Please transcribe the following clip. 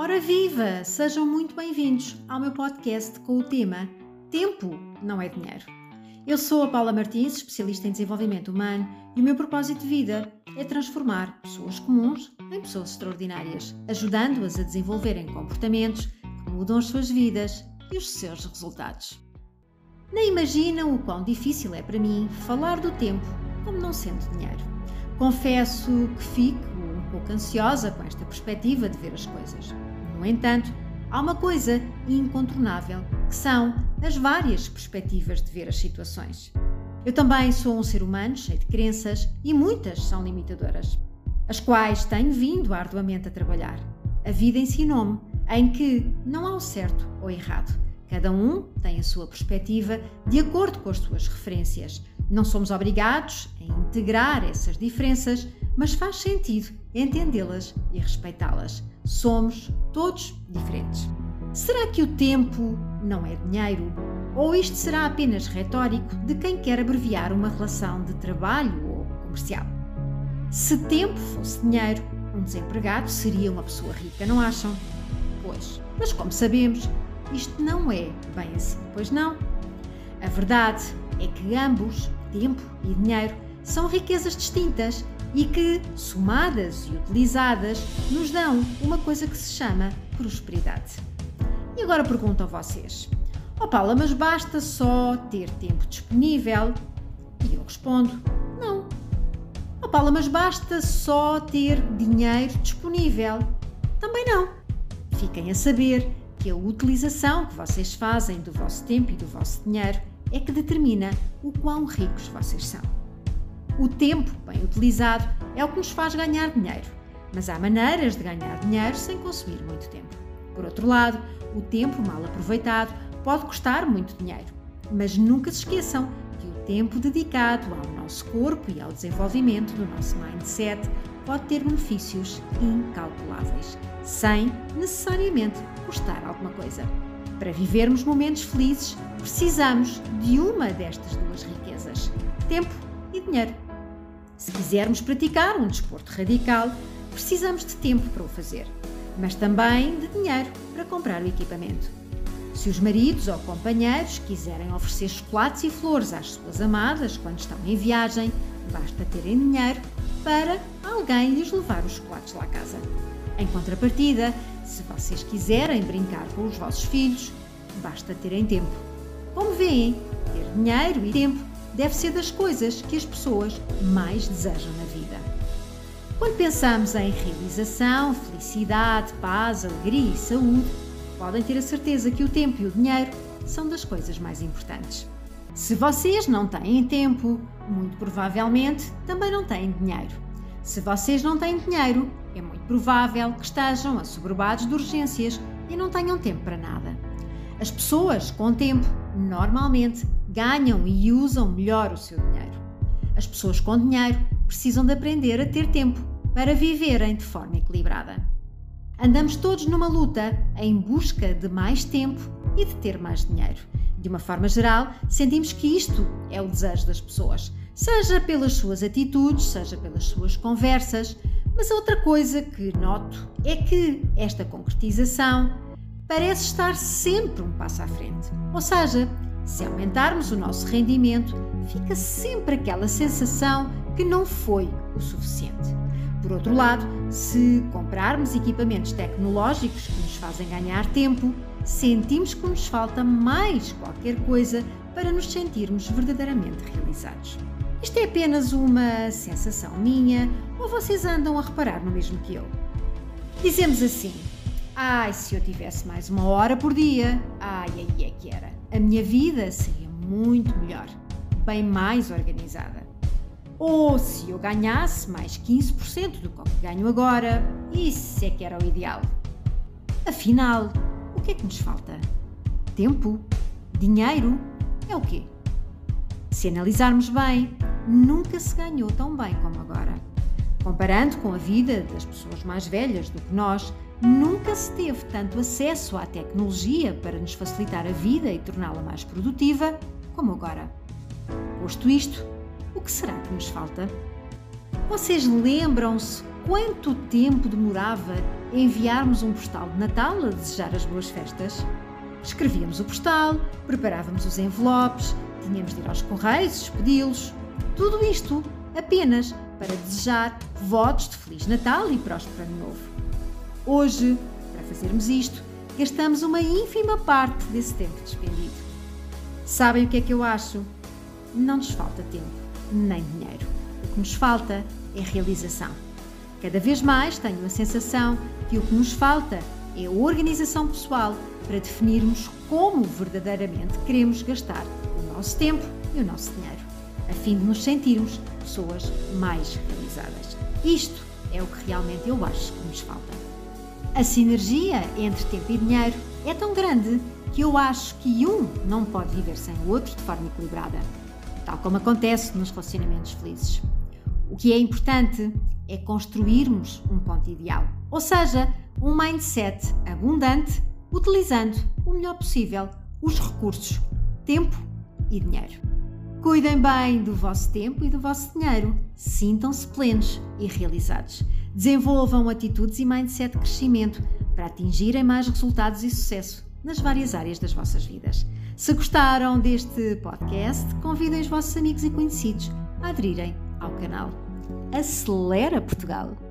Ora viva! Sejam muito bem-vindos ao meu podcast com o tema Tempo não é dinheiro. Eu sou a Paula Martins, especialista em desenvolvimento humano, e o meu propósito de vida é transformar pessoas comuns em pessoas extraordinárias, ajudando-as a desenvolverem comportamentos que mudam as suas vidas e os seus resultados. Nem imaginam o quão difícil é para mim falar do tempo como não sendo dinheiro. Confesso que fico um pouco ansiosa com esta perspectiva de ver as coisas. No entanto, há uma coisa incontornável que são as várias perspectivas de ver as situações. Eu também sou um ser humano cheio de crenças e muitas são limitadoras, as quais tenho vindo arduamente a trabalhar. A vida ensinou-me em que não há o certo ou errado. Cada um tem a sua perspectiva de acordo com as suas referências. Não somos obrigados a integrar essas diferenças, mas faz sentido entendê-las e respeitá-las. Somos todos diferentes. Será que o tempo não é dinheiro? Ou isto será apenas retórico de quem quer abreviar uma relação de trabalho ou comercial? Se tempo fosse dinheiro, um desempregado seria uma pessoa rica, não acham? Pois, mas como sabemos, isto não é bem assim, pois não? A verdade é que ambos, tempo e dinheiro, são riquezas distintas e que, somadas e utilizadas, nos dão uma coisa que se chama prosperidade. E agora pergunto a vocês: Oh Paula, mas basta só ter tempo disponível? E eu respondo: Não. Oh Paula, mas basta só ter dinheiro disponível? Também não. Fiquem a saber que a utilização que vocês fazem do vosso tempo e do vosso dinheiro é que determina o quão ricos vocês são. O tempo bem utilizado é o que nos faz ganhar dinheiro, mas há maneiras de ganhar dinheiro sem consumir muito tempo. Por outro lado, o tempo mal aproveitado pode custar muito dinheiro, mas nunca se esqueçam que o tempo dedicado ao nosso corpo e ao desenvolvimento do nosso mindset pode ter benefícios incalculáveis, sem necessariamente custar alguma coisa. Para vivermos momentos felizes, precisamos de uma destas duas riquezas: tempo e dinheiro. Se quisermos praticar um desporto radical, precisamos de tempo para o fazer, mas também de dinheiro para comprar o equipamento. Se os maridos ou companheiros quiserem oferecer chocolates e flores às suas amadas quando estão em viagem, basta terem dinheiro para alguém lhes levar os chocolates lá à casa. Em contrapartida, se vocês quiserem brincar com os vossos filhos, basta terem tempo. Como veem, ter dinheiro e tempo deve ser das coisas que as pessoas mais desejam na vida. Quando pensamos em realização, felicidade, paz, alegria e saúde, podem ter a certeza que o tempo e o dinheiro são das coisas mais importantes. Se vocês não têm tempo, muito provavelmente também não têm dinheiro. Se vocês não têm dinheiro, é muito provável que estejam assoberbados de urgências e não tenham tempo para nada. As pessoas com tempo normalmente ganham e usam melhor o seu dinheiro. As pessoas com dinheiro precisam de aprender a ter tempo para viverem de forma equilibrada. Andamos todos numa luta em busca de mais tempo e de ter mais dinheiro. De uma forma geral, sentimos que isto é o desejo das pessoas, seja pelas suas atitudes, seja pelas suas conversas. Mas outra coisa que noto é que esta concretização parece estar sempre um passo à frente. Ou seja, se aumentarmos o nosso rendimento, fica sempre aquela sensação que não foi o suficiente. Por outro lado, se comprarmos equipamentos tecnológicos que nos fazem ganhar tempo, sentimos que nos falta mais qualquer coisa para nos sentirmos verdadeiramente realizados. Isto é apenas uma sensação minha ou vocês andam a reparar no mesmo que eu? Dizemos assim: Ai, se eu tivesse mais uma hora por dia, ai, aí é que era. A minha vida seria muito melhor, bem mais organizada. Ou se eu ganhasse mais 15% do que ganho agora, isso é que era o ideal. Afinal, o que é que nos falta? Tempo? Dinheiro? É o quê? Se analisarmos bem, nunca se ganhou tão bem como agora. Comparando com a vida das pessoas mais velhas do que nós, nunca se teve tanto acesso à tecnologia para nos facilitar a vida e torná-la mais produtiva como agora. Posto isto, o que será que nos falta? Vocês lembram-se quanto tempo demorava enviarmos um postal de Natal a desejar as boas festas? Escrevíamos o postal, preparávamos os envelopes, tínhamos de ir aos correios, expedi-los. Tudo isto apenas para desejar votos de Feliz Natal e próspero Ano Novo. Hoje, para fazermos isto, gastamos uma ínfima parte desse tempo despendido. Sabem o que é que eu acho? Não nos falta tempo, nem dinheiro. O que nos falta é realização. Cada vez mais tenho a sensação que o que nos falta é organização pessoal para definirmos como verdadeiramente queremos gastar o nosso tempo e o nosso dinheiro, a fim de nos sentirmos pessoas mais realizadas. Isto é o que realmente eu acho que nos falta. A sinergia entre tempo e dinheiro é tão grande que eu acho que um não pode viver sem o outro de forma equilibrada, tal como acontece nos relacionamentos felizes. O que é importante é construirmos um ponto ideal, ou seja, um mindset abundante, utilizando o melhor possível os recursos, tempo e dinheiro. Cuidem bem do vosso tempo e do vosso dinheiro. Sintam-se plenos e realizados. Desenvolvam atitudes e mindset de crescimento para atingirem mais resultados e sucesso nas várias áreas das vossas vidas. Se gostaram deste podcast, convidem os vossos amigos e conhecidos a aderirem ao canal. Acelera Portugal!